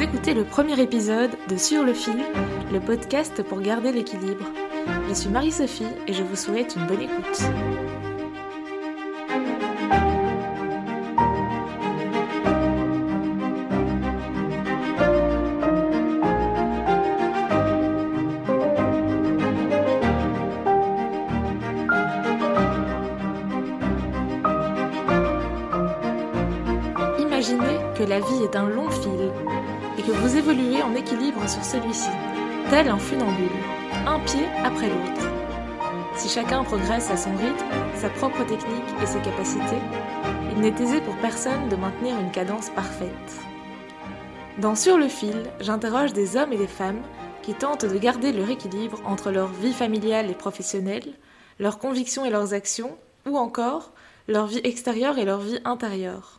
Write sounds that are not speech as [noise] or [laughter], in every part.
Vous écoutez le premier épisode de Sur le fil, le podcast pour garder l'équilibre. Je suis Marie-Sophie et je vous souhaite une bonne écoute. Funambule, un pied après l'autre. Si chacun progresse à son rythme, sa propre technique et ses capacités, il n'est aisé pour personne de maintenir une cadence parfaite. Dans Sur le fil, j'interroge des hommes et des femmes qui tentent de garder leur équilibre entre leur vie familiale et professionnelle, leurs convictions et leurs actions, ou encore leur vie extérieure et leur vie intérieure.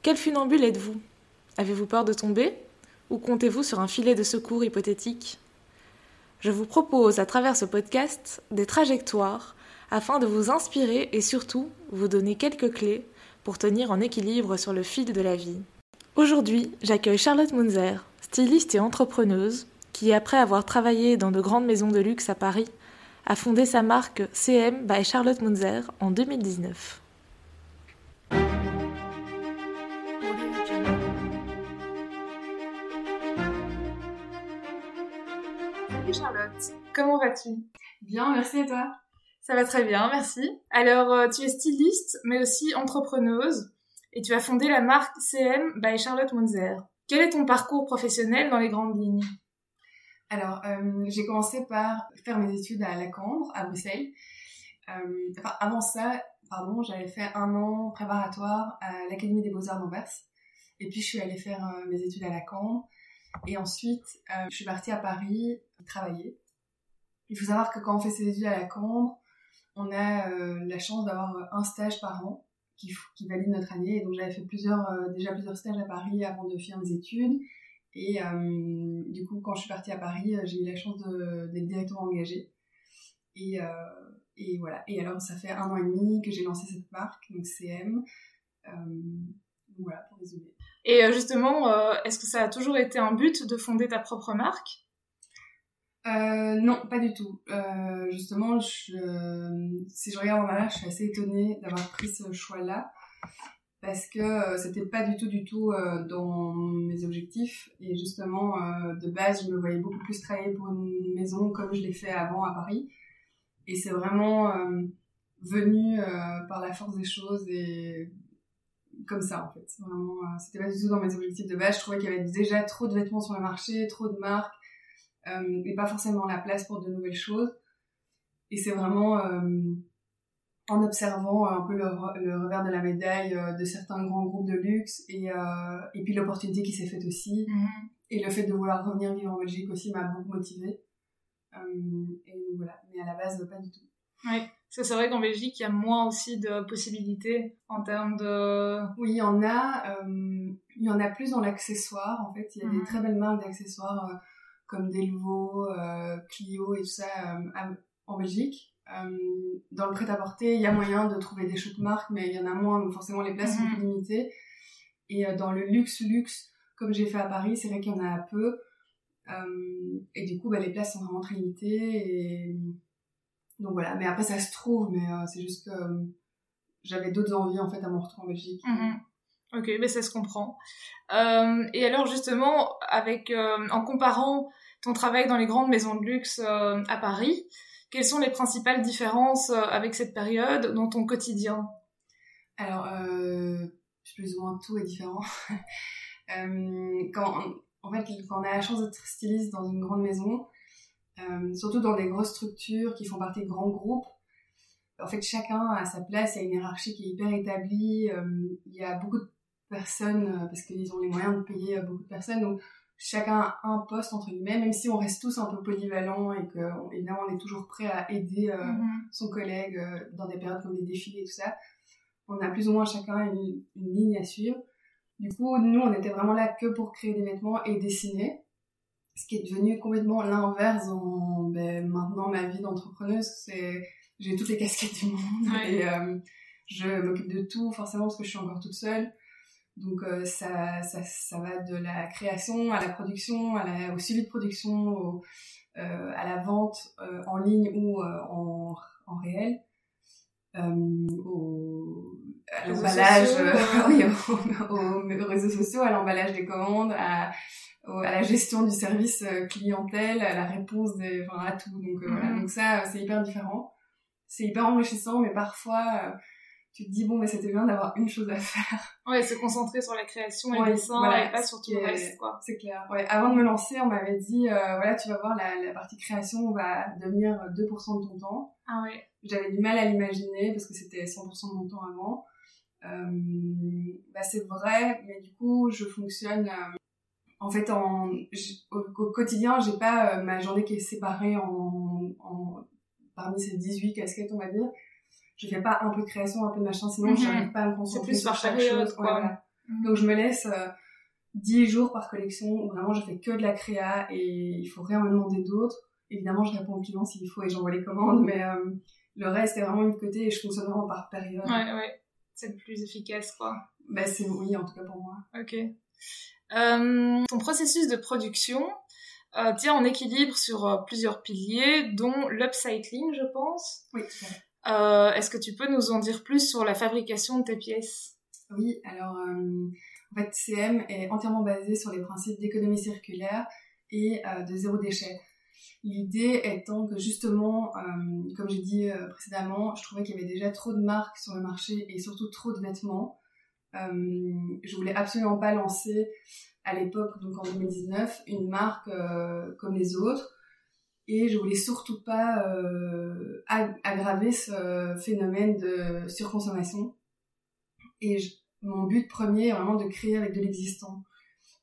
Quel funambule êtes-vous? Avez-vous peur de tomber? Ou comptez-vous sur un filet de secours hypothétique? Je vous propose à travers ce podcast des trajectoires afin de vous inspirer et surtout vous donner quelques clés pour tenir en équilibre sur le fil de la vie. Aujourd'hui, j'accueille Charlotte Munzer, styliste et entrepreneuse, qui, après avoir travaillé dans de grandes maisons de luxe à Paris, a fondé sa marque CM by Charlotte Munzer en 2019. Charlotte, comment vas-tu? Bien, merci et toi? Ça va très bien, merci. Alors, euh, tu es styliste, mais aussi entrepreneuse, et tu as fondé la marque CM by Charlotte Munzer. Quel est ton parcours professionnel dans les grandes lignes? Alors, euh, j'ai commencé par faire mes études à Lacambre, à Bruxelles. Euh, enfin, avant ça, pardon, j'avais fait un an préparatoire à l'Académie des Beaux-Arts d'Anvers. Et puis, je suis allée faire euh, mes études à Lacambre. Et ensuite, euh, je suis partie à Paris travailler. Il faut savoir que quand on fait ses études à Lacambre, on a euh, la chance d'avoir un stage par an qui, valide notre année. Et donc, j'avais fait plusieurs, euh, déjà plusieurs stages à Paris avant de finir mes études. Et euh, du coup, quand je suis partie à Paris, j'ai eu la chance d'être directement engagée. Et, euh, et voilà. Et alors, ça fait un an et demi que j'ai lancé cette marque, donc CM. Euh, voilà, pour résumer. Et euh, justement, euh, est-ce que ça a toujours été un but de fonder ta propre marque? Euh, non, pas du tout. Justement, si je regarde en arrière, je suis assez étonnée d'avoir pris ce choix-là parce que c'était pas du tout, du tout dans mes objectifs. Et justement, de base, je me voyais beaucoup plus travailler pour une maison comme je l'ai fait avant à Paris. Et c'est vraiment venu par la force des choses et comme ça en fait. Vraiment, euh, c'était pas du tout dans mes objectifs de base. Je trouvais qu'il y avait déjà trop de vêtements sur le marché, trop de marques euh, et pas forcément la place pour de nouvelles choses. Et c'est vraiment euh, en observant un peu le, re- le revers de la médaille euh, de certains grands groupes de luxe et, euh, et puis l'opportunité qui s'est faite aussi. Et le fait de vouloir revenir vivre en Belgique aussi m'a beaucoup motivée. Euh, et voilà, mais à la base, pas du tout. Oui, parce que c'est vrai qu'en Belgique, il y a moins aussi de possibilités en termes de... Oui, il y en a. euh, il y en a plus dans l'accessoire. En fait, il y a Mhm. des très belles marques d'accessoires euh, comme Delvaux, euh, Clio et tout ça euh, à- en Belgique. Dans le prêt-à-porter, il y a moyen de trouver des chouettes marques, mais il y en a moins, donc forcément les places sont Mhm. plus limitées. Et dans le luxe-luxe, comme j'ai fait à Paris, c'est vrai qu'il y en a peu. Et du coup, bah, les places sont vraiment très limitées. Et... Donc voilà, mais après ça se trouve, mais euh, c'est juste que euh, j'avais d'autres envies en fait à mon retour en Belgique. Mhm. Ok, mais ça se comprend. Euh, et alors justement, avec en comparant ton travail dans les grandes maisons de luxe à Paris, quelles sont les principales différences avec cette période dans ton quotidien? Alors, plus ou moins tout est différent. [laughs] Quand, en fait, quand on a la chance d'être styliste dans une grande maison, euh, surtout dans des grosses structures qui font partie de grands groupes, en fait, chacun a sa place, il y a une hiérarchie qui est hyper établie, euh, il y a beaucoup de personnes, euh, parce qu'ils ont les moyens de payer beaucoup de personnes, donc chacun a un poste, entre guillemets, même si on reste tous un peu polyvalents et que, évidemment, on est toujours prêt à aider euh, Mhm. son collègue dans des périodes comme des défilés et tout ça. On a plus ou moins chacun une, une ligne à suivre. Du coup, nous, on était vraiment là que pour créer des vêtements et dessiner. Ce qui est devenu complètement l'inverse ben, maintenant ma vie d'entrepreneuse. C'est j'ai toutes les casquettes du monde Ouais. et euh, je m'occupe de tout forcément parce que je suis encore toute seule. Donc euh, ça, ça, ça, va de la création à la production, à la, au suivi de production, au, euh, à la vente en ligne ou en, en réel, au, à l'emballage, [laughs] oui, aux, aux, réseaux sociaux, à l'emballage des commandes, à, à la gestion du service clientèle, à la réponse des, enfin, à tout. Donc voilà, mm-hmm. donc ça c'est hyper différent. C'est hyper enrichissant, mais parfois tu te dis bon mais c'était bien d'avoir une chose à [laughs] faire. Ouais, se concentrer sur la création et le dessin et pas sur tout le reste quoi. C'est clair. Ouais, avant de me lancer, on m'avait dit euh, voilà, tu vas voir la, la partie création va devenir 2% de ton temps. Ah ouais. J'avais du mal à l'imaginer parce que c'était 100% de mon temps avant. Euh, bah c'est vrai, mais du coup, je fonctionne euh, en fait en au, au quotidien, j'ai pas euh, ma journée qui est séparée en, en parmi ces 18 casquettes, on va dire je fais pas un peu de création, un peu de machin, sinon je n'arrive pas à me concentrer sur chaque chose. Mhm. Donc je me laisse euh, 10 jours par collection où vraiment je fais que de la créa et il faut rien me demander d'autre. Évidemment, je réponds aux clients s'il faut et j'envoie les commandes, mais euh, le reste est vraiment une de côté et je fonctionne vraiment par période. Ouais, ouais. C'est le plus efficace, quoi. Bah, c'est oui, en tout cas pour moi. Ok. Euh, ton processus de production euh, tient en équilibre sur euh, plusieurs piliers, dont l'upcycling, je pense. Oui. Euh, Est-ce que tu peux nous en dire plus sur la fabrication de tes pièces? Oui, alors euh, en fait CM est entièrement basé sur les principes d'économie circulaire et euh, de zéro déchet. L'idée étant que justement, euh, comme j'ai dit euh, précédemment, je trouvais qu'il y avait déjà trop de marques sur le marché et surtout trop de vêtements. Euh, je voulais absolument pas lancer à l'époque, donc en 2019, une marque comme les autres et je voulais surtout pas euh, aggraver ce phénomène de surconsommation. Et mon but premier est vraiment de créer avec de l'existant.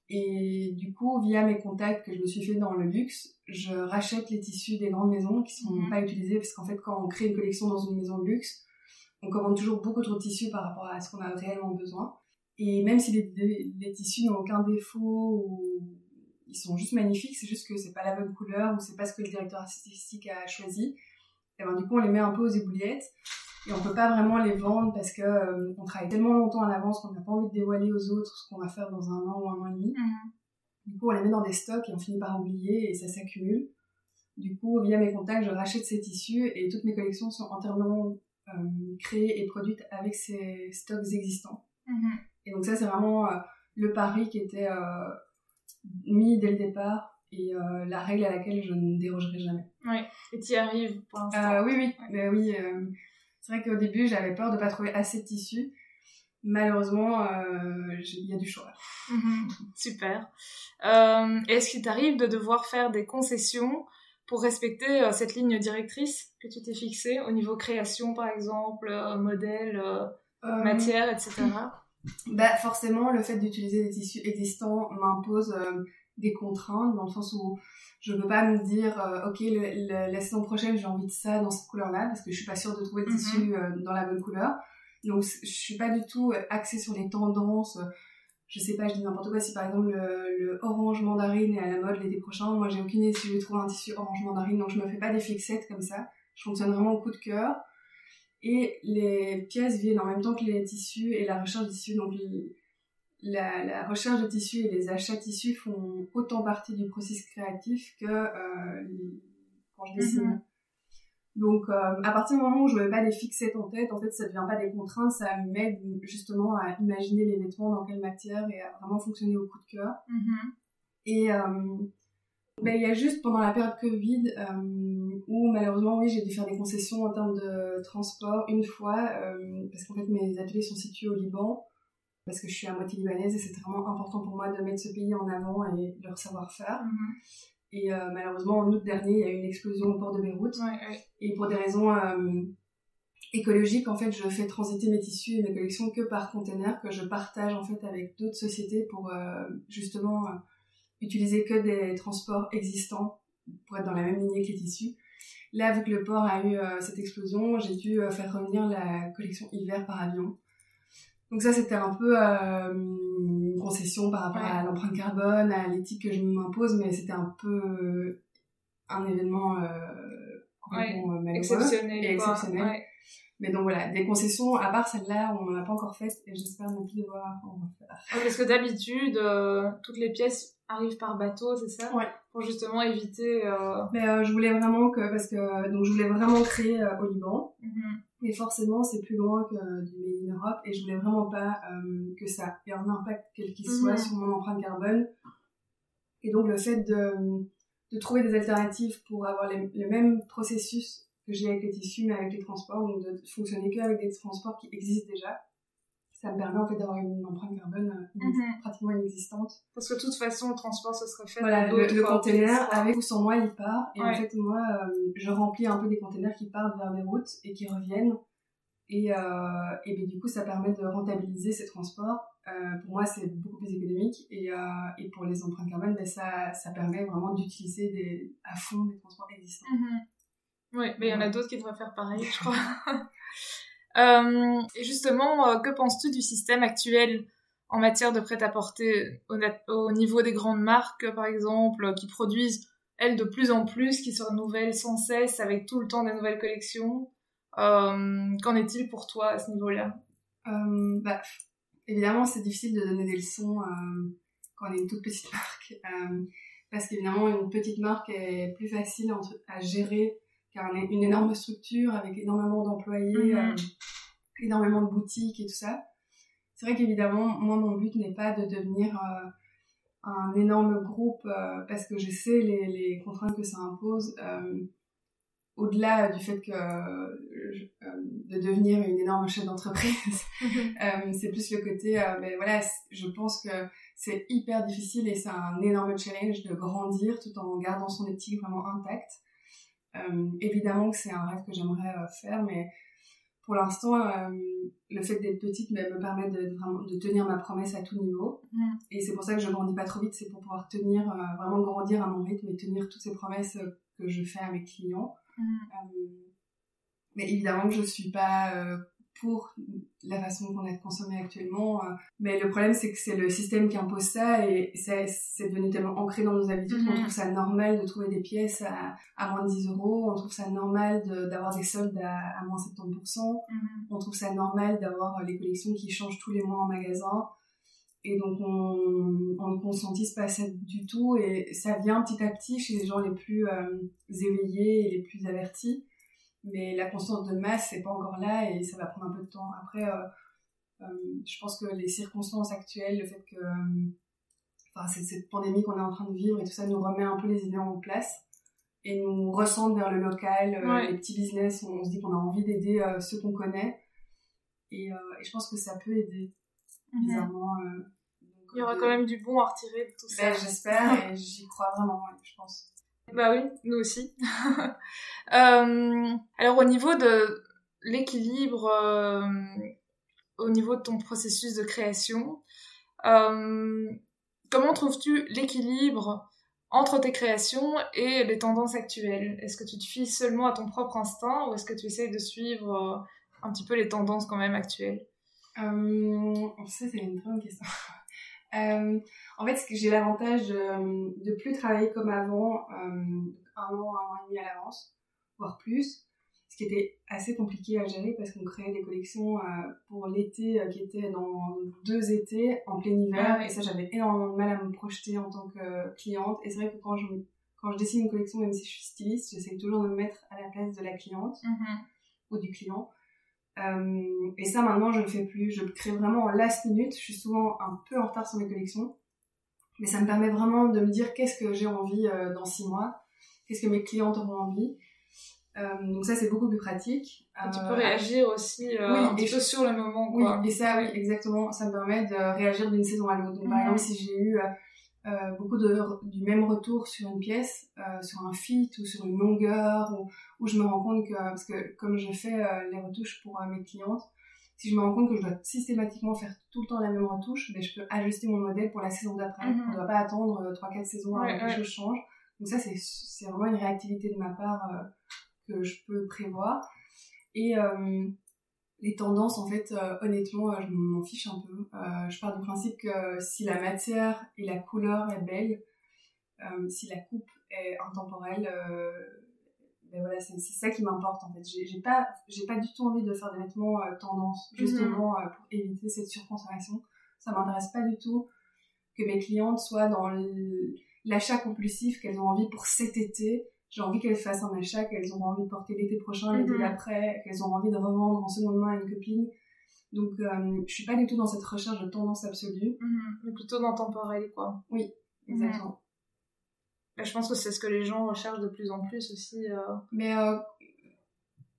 Et du coup, via mes contacts que je me suis fait dans le luxe, je rachète les tissus des grandes maisons qui sont mhm. pas utilisés parce qu'en fait, quand on crée une collection dans une maison de luxe, on commande toujours beaucoup trop de tissus par rapport à ce qu'on a réellement besoin. Et même si les, les tissus n'ont aucun défaut ou ils sont juste magnifiques, c'est juste que c'est pas la bonne couleur ou c'est pas ce que le directeur artistique a choisi. Et ben du coup on les met un peu aux ébouillettes et on peut pas vraiment les vendre parce que euh, on travaille tellement longtemps à l'avance qu'on n'a pas envie de dévoiler aux autres ce qu'on va faire dans un an ou un an et demi. Mhm. Du coup on les met dans des stocks et on finit par oublier et ça s'accumule. Du coup via mes contacts je rachète ces tissus et toutes mes collections sont entièrement euh, créées et produites avec ces stocks existants. Mhm. Et donc ça c'est vraiment euh, le pari qui était mis dès le départ et euh, la règle à laquelle je ne dérogerai jamais. Oui, et tu y arrives pour l'instant. Euh, oui, oui, mais oui. Euh, c'est vrai qu'au début, j'avais peur de pas trouver assez de tissu. Malheureusement, il y a du choix. Mhm, [laughs] super. Est-ce qu'il t'arrive de devoir faire des concessions pour respecter cette ligne directrice que tu t'es fixée au niveau création, par exemple, modèle, matière, etc. [laughs] bah forcément le fait d'utiliser des tissus existants m'impose euh, des contraintes dans le sens où je peux pas me dire euh, ok la saison prochaine j'ai envie de ça dans cette couleur là parce que je suis pas sûre de trouver le mhm. tissu euh, dans la bonne couleur donc je suis pas du tout axée sur les tendances je sais pas je dis n'importe quoi si par exemple le, le, orange mandarine est à la mode l'été prochain moi j'ai aucune idée si je vais trouver un tissu orange mandarine donc je me fais pas des fixettes comme ça je fonctionne vraiment au coup de cœur et les pièces viennent en même temps que les tissus et la recherche de tissus. Donc la, la, recherche de tissus et les achats de tissus font autant partie du processus créatif que euh, quand je dessine. Mhm. Donc euh, à partir du moment où je n'avais pas des fixettes en tête, en fait ça devient pas des contraintes, ça m'aide justement à imaginer les vêtements dans quelle matière et à vraiment fonctionner au coup de cœur. Mhm. Et euh, ben, il y a juste pendant la période Covid euh, où malheureusement oui j'ai dû faire des concessions en termes de transport une fois parce qu'en fait mes ateliers sont situés au Liban parce que je suis à moitié libanaise et c'était vraiment important pour moi de mettre ce pays en avant et leur savoir-faire. Mhm. Et euh, malheureusement en août dernier il y a eu une explosion au port de Beyrouth ouais, et pour des raisons euh, écologiques en fait je fais transiter mes tissus et mes collections que par container que je partage en fait avec d'autres sociétés pour euh, justement utiliser que des transports existants pour être dans la même lignée que les tissus. Là, vu que le port a eu cette explosion, j'ai dû faire revenir la collection hiver par avion. Donc ça, c'était un peu euh, une concession par rapport à l'empreinte carbone, à l'éthique que je m'impose, mais c'était un peu un événement complètement exceptionnel. Et exceptionnel. Mais donc voilà, des concessions, à part celle-là, on n'en a pas encore faites et j'espère ne plus devoir en refaire. Parce que d'habitude, euh, toutes les pièces arrivent par bateau, c'est ça? Ouais. Pour justement éviter... Euh... Mais euh, je voulais vraiment que... Parce que donc je voulais vraiment créer euh, au Liban. Mhm. Mais forcément, c'est plus loin que du Made in Europe et je voulais vraiment pas euh, que ça ait un impact quel qu'il soit sur mon empreinte carbone. Et donc le fait de, de trouver des alternatives pour avoir les- le même processus que j'ai avec les tissus mais avec les transports, donc de fonctionner que avec des transports qui existent déjà, ça me permet en fait d'avoir une empreinte carbone euh, Mhm. pratiquement inexistante. Parce que de toute façon, le transport, ce serait fait Voilà, dans le, le container, avec ou sans moi, il part. Et en fait, moi, euh, je remplis un peu des containers qui partent vers Beyrouth et qui reviennent. Et, euh, et ben, du coup, ça permet de rentabiliser ces transports. Euh, pour moi, c'est beaucoup plus économique. Et, euh, et pour les empreintes carbone, ben, ça, ça permet vraiment d'utiliser à fond des transports existants. Mhm. Oui, mais il y en a d'autres qui devraient faire pareil, je crois. [laughs] Euh, et justement, euh, que penses-tu du système actuel en matière de prêt-à-porter au, niveau des grandes marques, par exemple, euh, qui produisent, elles, de plus en plus, qui se renouvellent sans cesse avec tout le temps des nouvelles collections? Euh, Qu'en est-il pour toi à ce niveau-là? Euh, bah, évidemment, c'est difficile de donner des leçons euh, quand on est une toute petite [laughs] marque. Euh, parce qu'évidemment, une petite marque est plus facile à gérer car on est une énorme structure avec énormément d'employés, Mhm. euh, énormément de boutiques et tout ça. C'est vrai qu'évidemment, moi, mon but n'est pas de devenir euh, un énorme groupe euh, parce que je sais les, les contraintes que ça impose. au-delà du fait que je- de devenir une énorme chef d'entreprise, [laughs] [laughs] euh, c'est plus le côté, ben voilà, je pense que c'est hyper difficile et c'est un énorme challenge de grandir tout en gardant son éthique vraiment intacte. Euh, évidemment que c'est un rêve que j'aimerais euh, faire, mais pour l'instant, euh, le fait d'être petite me permet de, vraiment, de tenir ma promesse à tout niveau. Mm. Et c'est pour ça que je grandis pas trop vite, c'est pour pouvoir tenir, vraiment grandir à mon rythme et tenir toutes ces promesses que je fais à mes clients. Euh, mais évidemment que je suis pas pour la façon qu'on est consommé actuellement. euh, mais le problème, c'est que c'est le système qui impose ça et c'est devenu tellement ancré dans nos habitudes qu'on Mhm. trouve ça normal de trouver des pièces à, à moins de 10 euros. On trouve ça normal de- d'avoir des soldes à, à moins 70%. Mhm. On trouve ça normal d'avoir euh, les collections qui changent tous les mois en magasin. Et donc, on, on ne conscientise pas ça du tout. Et ça vient petit à petit chez les gens les plus euh, éveillés et les plus avertis. Mais la conscience de masse, c'est pas encore là et ça va prendre un peu de temps. Après, euh, euh, je pense que les circonstances actuelles, le fait que euh, enfin, cette pandémie qu'on est en train de vivre et tout ça nous remet un peu les idées en place et nous recentre vers le local, Ouais. les petits business. On, on se dit qu'on a envie d'aider ceux qu'on connaît. Et, et je pense que ça peut aider, Mhm. bizarrement. Il y aura quand même du bon à retirer de tout ça. Ben, J'espère et j'y crois vraiment, je pense. Bah oui, nous aussi. [laughs] Euh, alors au niveau de l'équilibre, euh, au niveau de ton processus de création, euh, comment trouves-tu l'équilibre entre tes créations et les tendances actuelles? Est-ce que tu te fies seulement à ton propre instinct ou est-ce que tu essayes de suivre un petit peu les tendances quand même actuelles? Ça, c'est une bonne question. Euh, en fait, j'ai l'avantage de, de plus travailler comme avant, euh, un an, un an et demi à l'avance, voire plus, ce qui était assez compliqué à gérer parce qu'on créait des collections euh, pour l'été euh, qui étaient dans deux étés en plein hiver. Ah et ça j'avais énormément de mal à me projeter en tant que cliente. Et c'est vrai que quand je, quand je dessine une collection, même si je suis styliste, j'essaie toujours de me mettre à la place de la cliente ou du client. Euh, et ça, maintenant, je le fais plus. Je crée vraiment en last minute. Je suis souvent un peu en retard sur mes collections. Mais ça me permet vraiment de me dire qu'est-ce que j'ai envie euh, dans six mois. Qu'est-ce que mes clientes auront envie. Euh, donc ça, c'est beaucoup plus pratique. Et Tu peux réagir aussi oui, un et petit peu je- sur le moment. oui, Quoi. et ça, oui, exactement. Ça me permet de réagir d'une saison à l'autre. Donc, par Mhm. exemple, si j'ai eu euh, beaucoup de, du même retour sur une pièce, euh, sur un fit ou sur une longueur, ou où je me rends compte que, parce que comme je fais euh, les retouches pour mes clientes, si je me rends compte que je dois systématiquement faire tout le temps la même retouche, ben, je peux ajuster mon modèle pour la saison d'après. Mhm. On ne doit pas attendre euh, 3-4 saisons avant Ouais, que les choses changent. Donc ça, c'est c'est vraiment une réactivité de ma part que je peux prévoir. Et les tendances, en fait, euh, honnêtement, euh, je m'en fiche un peu. Euh, je pars du principe que si la matière et la couleur est belle, euh, si la coupe est intemporelle, ben voilà, c'est ça qui m'importe en fait. J'ai pas, j'ai pas du tout envie de faire des vêtements tendance, justement mhm. pour éviter cette surconsommation. Ça m'intéresse pas du tout que mes clientes soient dans l'achat compulsif qu'elles ont envie pour cet été. J'ai envie qu'elles fassent un achat qu'elles ont envie de porter l'été prochain, l'été mhm. d'après, qu'elles ont envie de revendre en seconde main à une copine. Donc, euh, je suis pas du tout dans cette recherche de tendance absolue. Mhm. Mais plutôt dans temporel, quoi. Oui, exactement. Bah, je pense que c'est ce que les gens recherchent de plus en plus aussi. Euh. Mais, euh,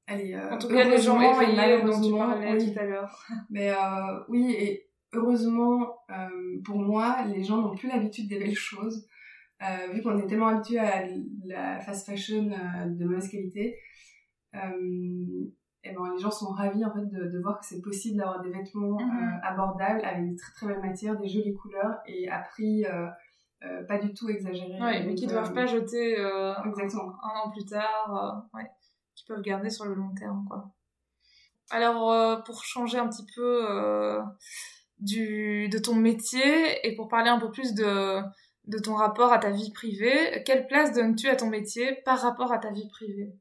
allez, en tout cas, les gens éveillés dont tu parlais tout à l'heure. [laughs] Mais oui, et heureusement, pour moi, les gens n'ont plus l'habitude des belles choses. Vu qu'on est tellement habitué à la fast fashion de mauvaise qualité, et eh ben, les gens sont ravis en fait de, de voir que c'est possible d'avoir des vêtements mhm. euh, abordables avec des très très belles matières, des jolies couleurs et à prix euh, euh pas du tout exagéré. Ouais, mais qui ne doivent pas jeter exactement. Un, an plus tard, ouais, qui peuvent garder sur le long terme quoi. Alors pour changer un petit peu du, de ton métier et pour parler un peu plus de, de ton rapport à ta vie privée, quelle place donnes-tu à ton métier par rapport à ta vie privée?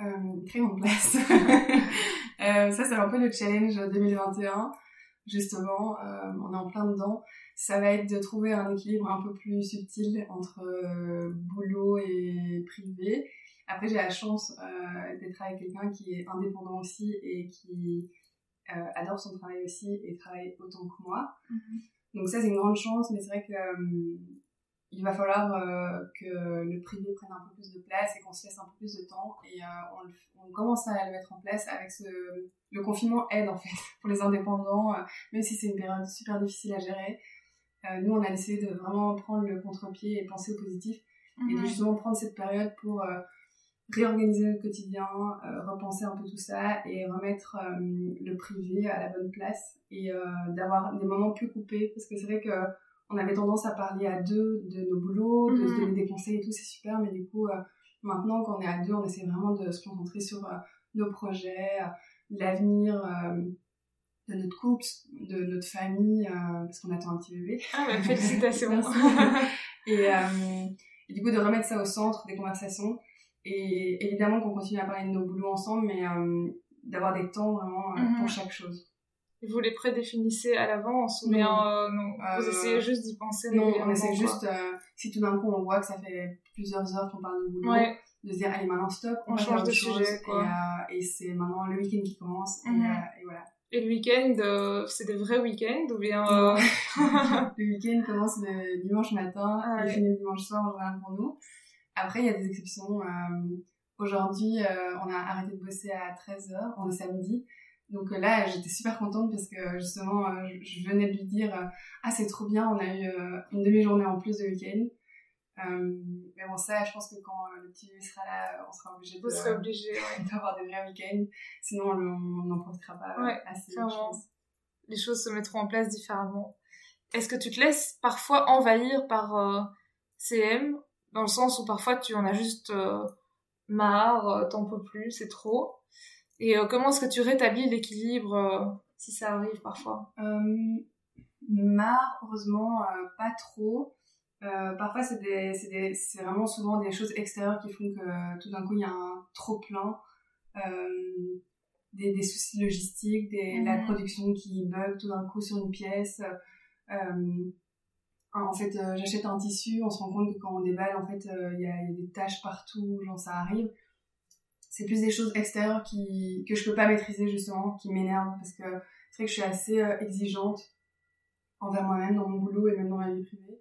Euh, créer mon place. [laughs] [laughs] euh, ça, c'est un peu le challenge 2021. Justement, euh, on est en plein dedans. Ça va être de trouver un équilibre un peu plus subtil entre euh, boulot et privé. Après, j'ai la chance d'être avec quelqu'un qui est indépendant aussi et qui adore son travail aussi et travaille autant que moi. Mm-hmm. Donc ça, c'est une grande chance, mais c'est vrai que il va falloir euh, que le privé prenne un peu plus de place et qu'on se laisse un peu plus de temps. Et euh, on, commence à le mettre en place avec ce... Le confinement aide en fait [laughs] pour les indépendants, euh, même si c'est une période super difficile à gérer. nous, on a essayé de vraiment prendre le contre-pied et penser au positif. Et de mhm. justement prendre cette période pour réorganiser notre quotidien, repenser un peu tout ça et remettre le privé à la bonne place et d'avoir des moments plus coupés. Parce que c'est vrai que on avait tendance à parler à deux de nos boulots, de se mhm. donner des conseils et tout, c'est super, mais du coup, euh, maintenant qu'on est à deux, on essaie vraiment de se concentrer sur euh, nos projets, euh, l'avenir de notre couple, de notre famille, parce qu'on attend un petit bébé. Ah bah [laughs] félicitations [laughs] et, et, du coup, de remettre ça au centre des conversations. Et évidemment qu'on continue à parler de nos boulots ensemble, mais d'avoir des temps vraiment pour mhm. chaque chose vous les prédéfinissez à l'avance ou bien euh, non vous euh, essayez juste d'y penser non on essaie juste euh, si tout d'un coup on voit que ça fait plusieurs heures qu'on parle de boulot de se dire allez maintenant stop on, change de sujet quoi. et, c'est maintenant le week-end qui commence et, mhm. voilà et le week-end, c'est des vrais week-ends ou bien [laughs] Le week-end commence le dimanche matin ah et finit le dimanche soir en général pour nous. Après, il y a des exceptions. Aujourd'hui, on a arrêté de bosser à 13h, on est samedi. Donc euh, là, j'étais super contente parce que justement, euh, je venais de lui dire euh, Ah, c'est trop bien, on a eu une demi-journée en plus de week-end. mais bon, ça, je pense que quand le petit sera là, on sera obligé de, [laughs] d'avoir des vrais week-ends. Sinon, on n'en profitera pas assez. Les choses se mettront en place différemment. Est-ce que tu te laisses parfois envahir par CM, dans le sens où parfois tu en as juste marre, t'en peux plus, c'est trop? Et euh, comment est-ce que tu rétablis l'équilibre euh, si ça arrive parfois? Euh, Marre, heureusement, pas trop. parfois, c'est vraiment souvent des choses extérieures qui font que tout d'un coup, il y a un trop plein. Des, des, soucis logistiques, des, la production qui bug tout d'un coup sur une pièce. en fait, j'achète un tissu, on se rend compte que quand on déballe, en fait, il y, a, y, a des taches partout, genre ça arrive c'est plus des choses extérieures qui, que je peux pas maîtriser justement, qui m'énervent parce que c'est vrai que je suis assez euh, exigeante envers moi-même dans mon boulot et même dans ma vie privée.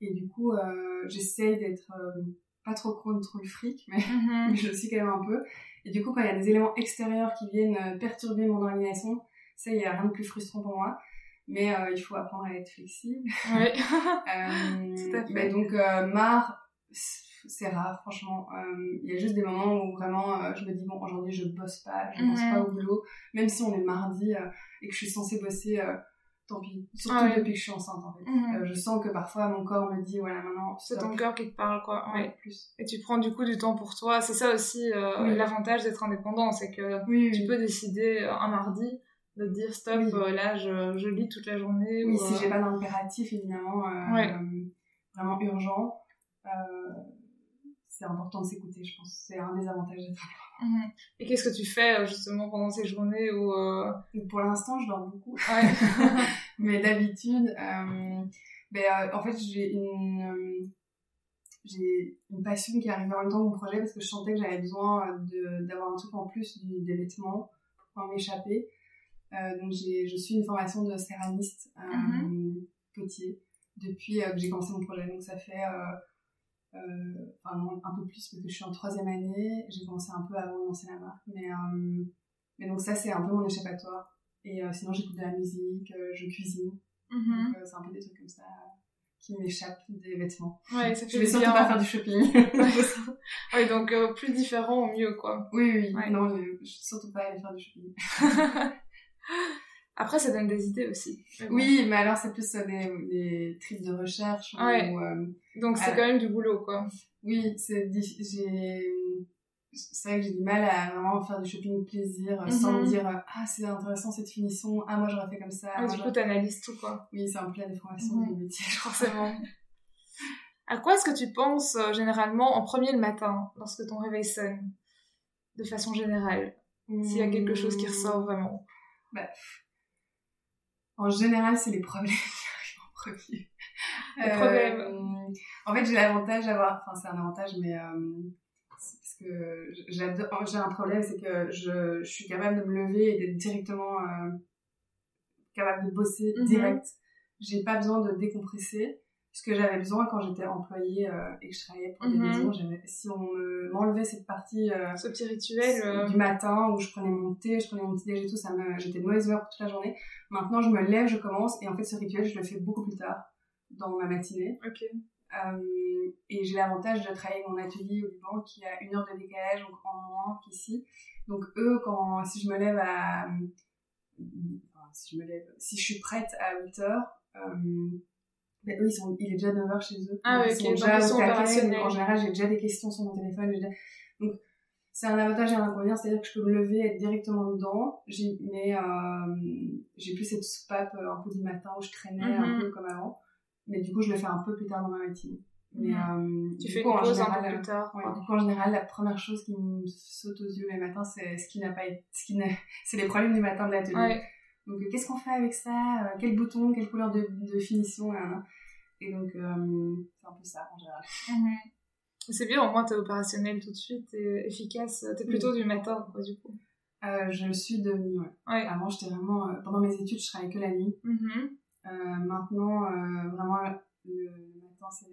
Et du coup, euh, j'essaye d'être euh, pas trop contre le fric, mais, mm-hmm. [laughs] mais je le suis quand même un peu. Et du coup, quand il y a des éléments extérieurs qui viennent perturber mon organisation, ça, il y a rien de plus frustrant pour moi. Mais il faut apprendre à être flexible. Oui. [laughs] [laughs] Tout à fait. donc, marre, c'est rare, franchement. Euh, il y a juste des moments où vraiment euh, je me dis, bon, aujourd'hui je bosse pas, je bosse pas au boulot, même si on est mardi euh, et que je suis censée bosser, tant pis. Surtout ah depuis que je suis enceinte, en fait. Mhm. je sens que parfois mon corps me dit, voilà, maintenant. C'est ton cœur qui te parle, quoi. Ouais. Plus. Et tu prends du coup du temps pour toi. C'est ça aussi l'avantage d'être indépendant, c'est que tu peux décider un mardi de te dire stop, là je, je, lis toute la journée. Oui, si j'ai pas d'impératif évidemment, vraiment urgent c'est important de s'écouter, je pense. C'est un des avantages d'être Mhm. Et qu'est-ce que tu fais euh, justement pendant ces journées où euh, Pour l'instant, je dors beaucoup. Ouais. [laughs] Mais d'habitude, euh, ben, euh, en fait, j'ai une, j'ai une passion qui est arrivée en même temps que mon projet parce que je sentais que j'avais besoin d'avoir un truc en plus du, des vêtements pour pouvoir m'échapper. Donc, je suis une formation de céramiste Mhm. potier depuis que j'ai commencé mon projet. Donc, ça fait euh, enfin, un peu plus parce que je suis en troisième année. J'ai commencé un peu avant de lancer la marque. Mais, euh, mais donc, ça, c'est un peu mon échappatoire. Et euh, sinon, j'écoute de la musique, euh, je cuisine. mhm. Donc, c'est un peu des trucs comme ça qui m'échappent des vêtements. Ouais, ça [laughs] Je vais surtout pas faire du shopping. [laughs] [laughs] Ouais, donc plus différent au mieux quoi. oui, oui, oui. Ouais. Non, surtout pas aller faire du shopping. Après, ça donne des idées aussi. Oui, mais alors c'est plus euh, des, des trips de recherche. Ouais. Ou, euh, Donc c'est Euh, quand même du boulot quoi. oui, c'est j'ai c'est vrai que j'ai du mal à vraiment faire du shopping plaisir euh, sans Mhm. me dire euh, ah c'est intéressant cette finition ah moi j'aurais fait comme ça Ah, moi, du coup, t'analyses tout quoi. oui c'est un peu la déformation Mhm. du métier Forcément. À quoi est-ce que tu penses euh, généralement en premier le matin, lorsque ton réveil sonne De façon générale, s'il y a quelque chose qui ressort vraiment. Bah, en général, c'est les problèmes [laughs] qui arrivent en premier. Les problèmes. En fait, j'ai l'avantage d'avoir... Enfin, c'est un avantage, mais... euh, parce que. J'ai un problème, c'est que je, je suis capable de me lever et d'être directement euh, capable de bosser Mhm. direct. J'ai pas besoin de décompresser. Ce que j'avais besoin quand j'étais employée euh, et que je travaillais pour des Mhm. maisons, si on me- m'enlevait cette partie euh, Ce petit rituel. euh, du matin où je prenais mon thé, je prenais mon petit déjeuner et tout, ça me, j'étais de mauvaise humeur pour toute la journée. Maintenant, je me lève, je commence, et en fait, ce rituel, je le fais beaucoup plus tard dans ma matinée. Ok. Et j'ai l'avantage de travailler mon atelier au Liban qui a une heure de décalage, donc en moins qu'ici. Donc eux, quand, si je me lève à, enfin, si je me lève, si je suis prête à 8 heures, euh, ben, eux, ils sont, il est déjà 9 heures chez eux. Ah ils sont donc déjà ils sont taquet, en général, j'ai déjà des questions sur mon téléphone. déjà- Donc, c'est un avantage et un inconvénient, c'est-à-dire que je peux me lever, être directement dedans, j'ai, mais euh, j'ai plus cette soupape euh, un peu du matin où je traînais un Mhm. peu comme avant. Mais du coup, je le fais un peu plus tard dans ma matinée. Mais, euh, Tu fais coup, une en pause un général, peu plus tard. Ouais, du coup, en général, la première chose qui me saute aux yeux les matins, c'est ce qui n'a pas été, ce qui n'a, [laughs] c'est les problèmes du matin de l'atelier. Ouais. Donc, euh, qu'est-ce qu'on fait avec ça Euh, Quel bouton Quelle couleur de, de finition Et donc, euh, c'est un peu ça, en général. Mhm. C'est bien, au moins t'es opérationnel tout de suite et efficace. T'es plutôt du matin, quoi, du coup. Euh, je suis devenue, ouais. Ouais. Avant, j'étais vraiment... euh, pendant mes études, je travaillais que la nuit. Mhm. Euh, maintenant, vraiment, le, matin, c'est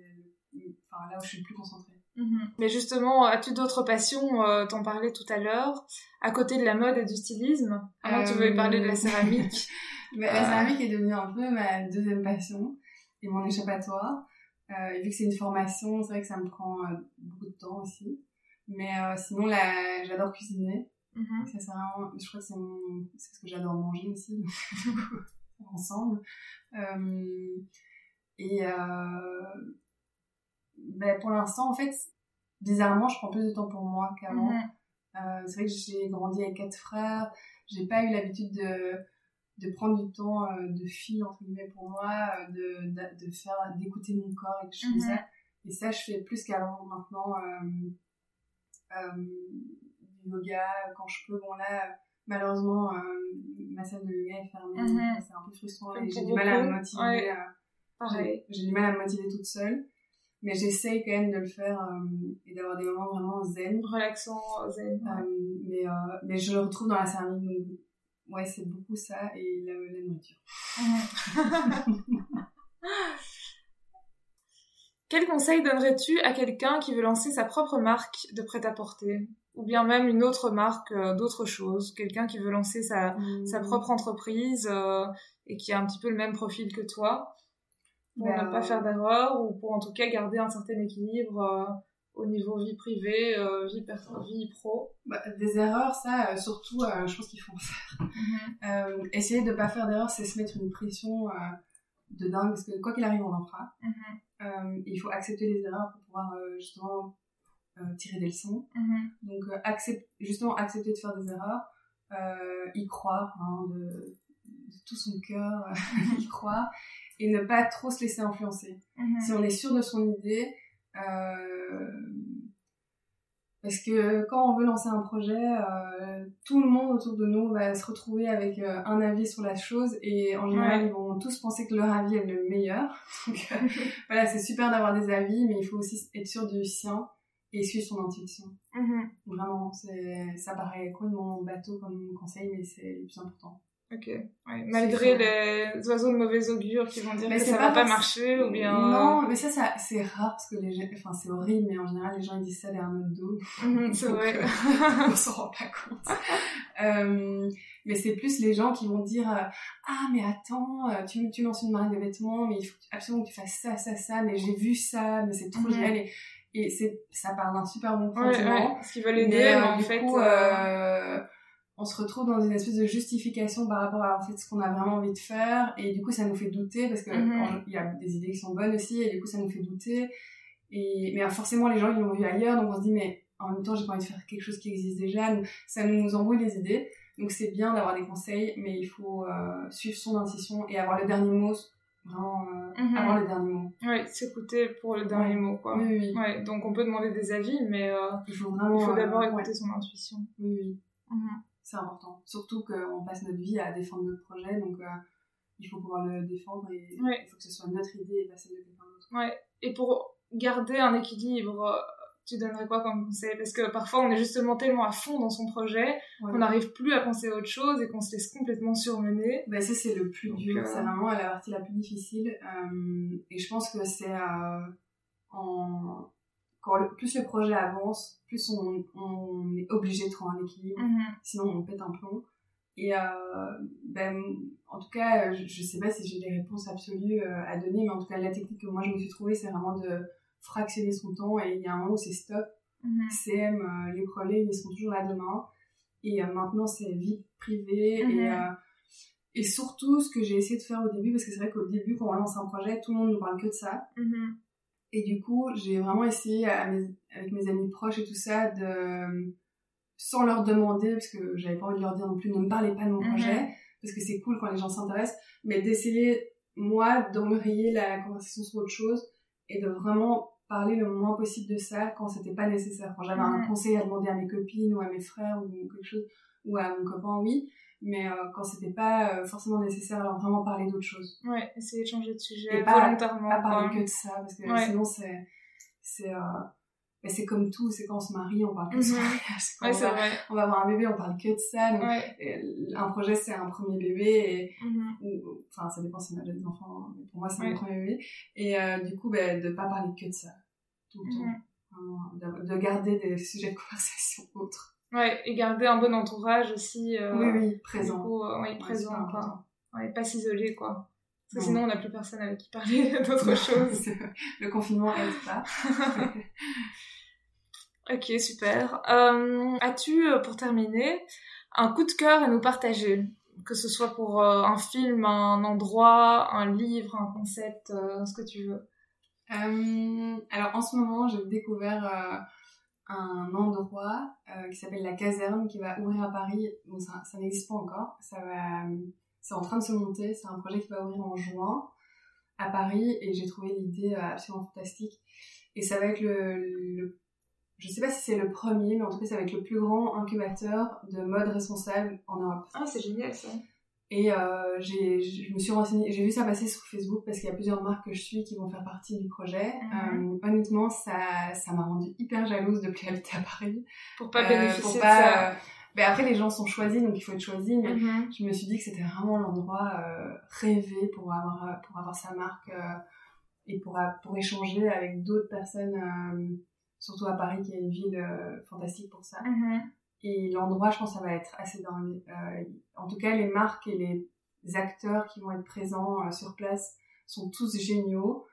enfin, là où je suis le plus concentrée. Mhm. Mais justement, as-tu d'autres passions euh, T'en parlais tout à l'heure, à côté de la mode et du stylisme? Tu Euh, voulais parler de la céramique. [laughs] Mais Euh. La céramique est devenue un peu ma deuxième passion et mon échappatoire. Euh, et vu que c'est une formation, c'est vrai que ça me prend euh, beaucoup de temps aussi. Mais euh, sinon, la... j'adore cuisiner. Mhm. Ça, c'est vraiment... Je crois que c'est mon... c'est ce que j'adore manger aussi. [laughs] ensemble. Euh, Et euh... ben, pour l'instant, en fait, bizarrement, je prends plus de temps pour moi qu'avant. Mhm. Euh, c'est vrai que j'ai grandi avec quatre frères. J'ai pas eu l'habitude de, de prendre du temps euh, de fille, entre guillemets, pour moi, euh, de, de, de faire, d'écouter mon corps et choses comme Mhm. ça. Et ça, je fais plus qu'avant maintenant. Du yoga, quand je peux. Bon, là, malheureusement, ma salle de yoga est fermée. Mhm. C'est un peu frustrant et j'ai du mal à me motiver. Ouais. j'ai du mal à me motiver toute seule. Mais j'essaye quand même de le faire euh, et d'avoir des moments vraiment zen. Relaxant, zen. ouais. Euh, mais, euh, mais je le retrouve dans la céramique. Donc, ouais, c'est beaucoup ça et la, la nourriture. [laughs] Quel conseil donnerais-tu à quelqu'un qui veut lancer sa propre marque de prêt-à-porter? Ou bien même une autre marque euh, d'autre chose Quelqu'un qui veut lancer sa, sa Mmh. propre entreprise euh, et qui a un petit peu le même profil que toi? Pour Ben, ne pas faire d'erreur ou pour en tout cas garder un certain équilibre euh, au niveau vie privée, euh, vie, perso- vie pro. Bah, des erreurs, ça, euh, surtout, euh, je pense qu'il faut en faire. Euh, essayer de pas faire d'erreurs, c'est se mettre une pression euh, de dingue, parce que quoi qu'il arrive, on en fera. Mhm. Euh, il faut accepter les erreurs pour pouvoir euh, justement euh, tirer des leçons. Mhm. Donc, euh, accept- justement, accepter de faire des erreurs, euh, y croire, hein, de, de tout son cœur, [laughs] y croire, et ne pas trop se laisser influencer. Mhm. Si on est sûr de son idée, euh, Parce que quand on veut lancer un projet, euh, tout le monde autour de nous va se retrouver avec euh, un avis sur la chose et en général, ils vont tous penser que leur avis est le meilleur. [laughs] Donc [laughs] voilà, c'est super d'avoir des avis, mais il faut aussi être sûr du sien et suivre son intuition. Mhm. Vraiment, ça paraît complètement bateau comme conseil, mais c'est le plus important. Ok. Ouais. Malgré les oiseaux de mauvais augure qui vont dire Mais que ça pas va pas marcher ou bien. Non, mais ça, ça c'est rare parce que les gens, enfin c'est horrible, mais en général les gens ils disent ça derrière notre dos. Mhm, [laughs] c'est vrai. euh, [laughs] on s'en rend pas compte. [laughs] Euh, mais c'est plus les gens qui vont dire euh, ah mais attends tu tu lances une marque de vêtements mais il faut absolument que tu fasses ça ça ça mais j'ai vu ça mais c'est trop Mhm. génial et, et c'est ça part d'un super bon Ouais, sentiment. ouais. Parce qu'ils veulent aider, Mais, mais, en fait. coup, euh, on se retrouve dans une espèce de justification par rapport à en fait ce qu'on a vraiment envie de faire et du coup ça nous fait douter parce que Mhm. il y a des idées qui sont bonnes aussi et du coup ça nous fait douter et mais forcément les gens ils l'ont vu ailleurs donc on se dit mais en même temps j'ai pas envie de faire quelque chose qui existe déjà donc ça nous embrouille les idées donc c'est bien d'avoir des conseils mais il faut euh, suivre son intuition et avoir le dernier mot vraiment euh, Mhm. avoir le dernier mot Ouais, s'écouter pour le dernier Ouais. mot, quoi. oui oui. Ouais, donc on peut demander des avis, mais euh, il faut vraiment il faut d'abord écouter ouais. son intuition. oui oui Mhm. C'est important. Surtout qu'on passe notre vie à défendre notre projet, donc euh, il faut pouvoir le défendre et Ouais. il faut que ce soit notre idée et pas celle de quelqu'un d'autre. Ouais. Et pour garder un équilibre, tu donnerais quoi comme conseil? Parce que parfois on est justement tellement à fond dans son projet Ouais. qu'on n'arrive plus à penser à autre chose et qu'on se laisse complètement surmener. Bah, ça, c'est le plus Donc, dur. euh, C'est vraiment la partie la plus difficile. Euh, et je pense que c'est euh, en... quand le- plus le projet avance, plus on, on est obligé de trouver un équilibre. Mhm. Sinon, on pète un plomb. Et euh, ben, en tout cas, je, je sais pas si j'ai des réponses absolues euh, à donner, mais en tout cas, la technique que moi je me suis trouvée, c'est vraiment de fractionner son temps. Et il y a un moment où c'est stop. Mhm. CM, euh, les problèmes, ils sont toujours là demain. Et euh, maintenant, c'est vie privée. Mhm. Et, et surtout, ce que j'ai essayé de faire au début, parce que c'est vrai qu'au début, quand on lance un projet, tout le monde ne parle que de ça. Et du coup, j'ai vraiment essayé à mes- avec mes amis proches et tout ça, de, sans leur demander, parce que j'avais pas envie de leur dire non plus, ne me parlez pas de mon Mhm. projet, parce que c'est cool quand les gens s'intéressent, mais d'essayer, moi, d'embrayer la conversation sur autre chose et de vraiment parler le moins possible de ça quand c'était pas nécessaire. Quand j'avais un Mhm. conseil à demander à mes copines ou à mes frères ou quelque chose, ou à mon copain, oui, mais euh, quand c'était pas euh, forcément nécessaire, alors vraiment parler d'autre chose Ouais, essayer de changer de sujet Et pas- volontairement. pas parler quoi. que de ça parce que Ouais. sinon c'est c'est euh, c'est comme tout c'est quand on se marie on parle que de son Mhm. [laughs] quand Ouais, on, va, vrai. on va avoir un bébé on parle que de ça donc un projet c'est un premier bébé et Mhm. ou- enfin ça dépend si on a déjà des enfants hein, mais pour moi c'est mon premier bébé et euh, du coup ben, de pas parler que de ça tout le temps Mhm. De garder des sujets de conversation [laughs] autres Ouais, et garder un bon entourage aussi. euh, oui oui présent coup, euh, ouais, Ouais, présent, super quoi. important. Ouais, pas s'isoler, quoi. Parce que Non. sinon, on n'a plus personne avec qui parler [laughs] d'autre chose. le confinement aide pas [laughs] ok, super. Euh, As-tu, euh, pour terminer, un coup de cœur à nous partager? Que ce soit pour euh, un film, un endroit, un livre, un concept, ce que tu veux. Alors en ce moment, j'ai découvert un endroit euh, qui s'appelle la Caserne qui va ouvrir à Paris. Bon, ça, n'existe pas encore. Ça va, c'est en train de se monter. C'est un projet qui va ouvrir en juin à Paris et j'ai trouvé l'idée euh, absolument fantastique. Et ça va être le, le je sais pas si c'est le premier, mais en tout cas, ça va être le plus grand incubateur de mode responsable en Europe. Ah, c'est génial ça. Et euh, j'ai, je me suis renseignée, j'ai vu ça passer sur Facebook parce qu'il y a plusieurs marques que je suis qui vont faire partie du projet. Mhm. Euh, honnêtement, ça, ça m'a rendue hyper jalouse de plus habiter à Paris. Pour pas Euh, bénéficier pour de pas, ça. ben après, les gens sont choisis, donc il faut être choisi. Mais Mhm. je me suis dit que c'était vraiment l'endroit rêvé pour avoir, pour avoir sa marque et pour, pour échanger avec d'autres personnes, surtout à Paris qui est une ville euh, fantastique pour ça. Mhm. Et l'endroit, je pense, ça va être assez dingue. Euh, en tout cas, les marques et les acteurs qui vont être présents euh, sur place sont tous géniaux.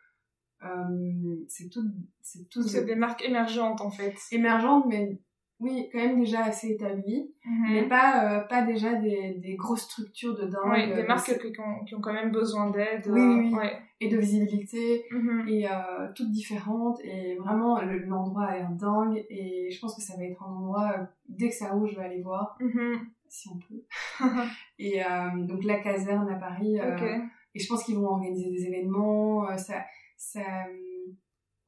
Euh, c'est tout, c'est tous C'est des marques émergentes en fait. émergentes, mais oui, quand même déjà assez établies, mais Mhm. pas, euh, pas déjà des, des grosses structures de dingue. Ouais, des euh, marques qui, ont, qui ont quand même besoin d'aide. Oui, oui, oui. Ouais. Et de visibilité, Mhm. et euh, toutes différentes, et vraiment, le- l'endroit a l'air dingue, et je pense que ça va être un endroit, euh, dès que ça ouvre, je vais aller voir. Mhm. si on peut. [laughs] et euh, donc la caserne à Paris. Et je pense qu'ils vont organiser des événements. ça, ça,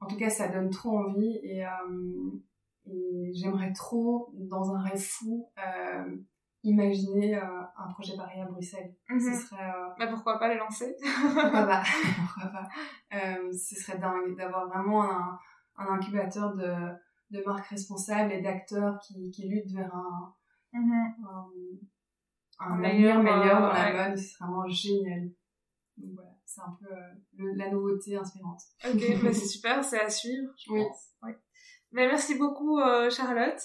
en tout cas, ça donne trop envie. Et, et j'aimerais trop, dans un rêve fou, imaginer un projet pareil à Bruxelles. Mhm. Ce serait Bah, pourquoi pas les lancer? pourquoi pas, [laughs] [laughs] pourquoi pas? Euh, ce serait dingue d'avoir vraiment un, un incubateur de, de marques responsables et d'acteurs qui, qui luttent vers un, Mhm. un, un Un avenir meilleur, meilleur dans euh, la ouais. mode. C'est vraiment génial. Donc voilà, c'est un peu euh, le- la nouveauté inspirante. Ok, bah, c'est [laughs] super, c'est à suivre, je Oui. pense. Ouais. Bah, merci beaucoup, euh, Charlotte.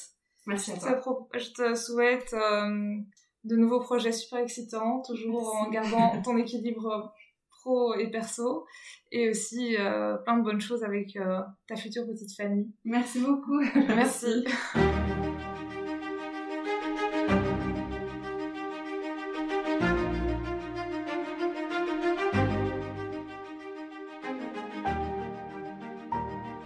Merci à toi. Je te souhaite euh, de nouveaux projets super excitants, toujours en gardant [laughs] ton équilibre pro et perso, et aussi euh, plein de bonnes choses avec euh, ta future petite famille. Merci beaucoup. Merci. [laughs]